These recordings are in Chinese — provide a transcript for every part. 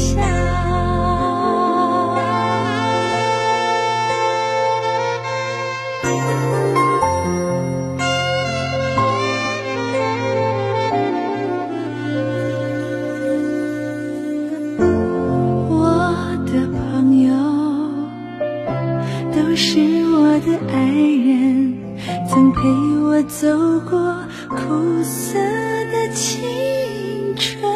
笑我的朋友都是我的爱人曾陪我走过苦涩的青春。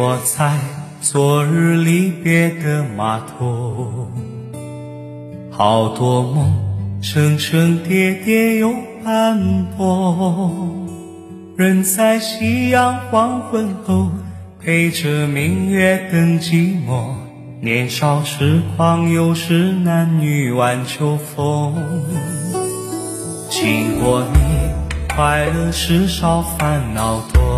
我在昨日离别的码头，好多梦层层叠叠又斑驳，人在夕阳黄昏后，陪着明月等寂寞。年少痴狂，有时男女晚秋风。经过你，快乐时少，烦恼多。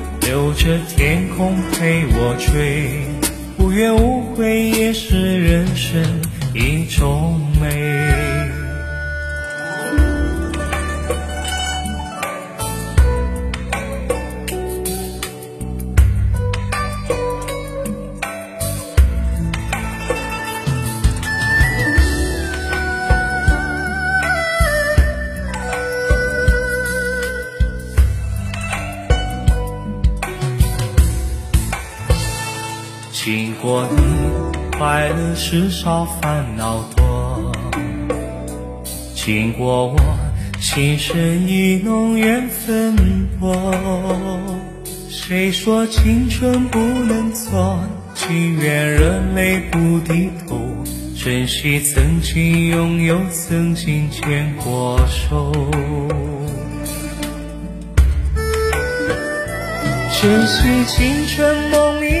着天空陪我追。无怨无悔也是人生一种美。经过你，快乐时少，烦恼多。经过我，情深意浓，缘分薄。谁说青春不能错？情愿热泪不低头，珍惜曾经拥有，曾经牵过手。珍惜青春梦一，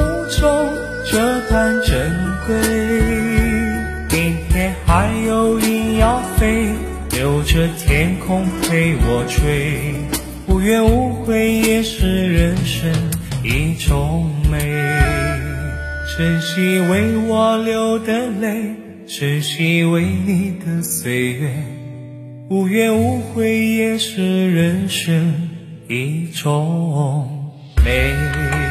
衷，这般珍贵？明天还有云要飞，留着天空陪我追。无怨无悔也是人生一种美。珍惜为我流的泪，珍惜为你的岁月。无怨无悔也是人生一种美。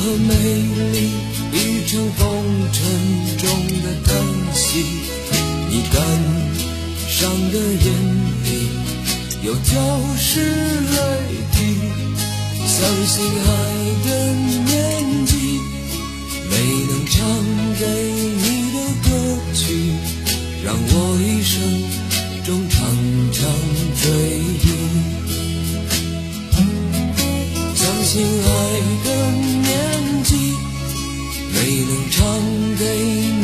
和美丽，一场风尘中的叹息。你感伤的眼里有潮湿泪滴，相信爱的年纪，没能唱给你的歌曲，让我一生中常常追忆。相信爱的。没能唱给你。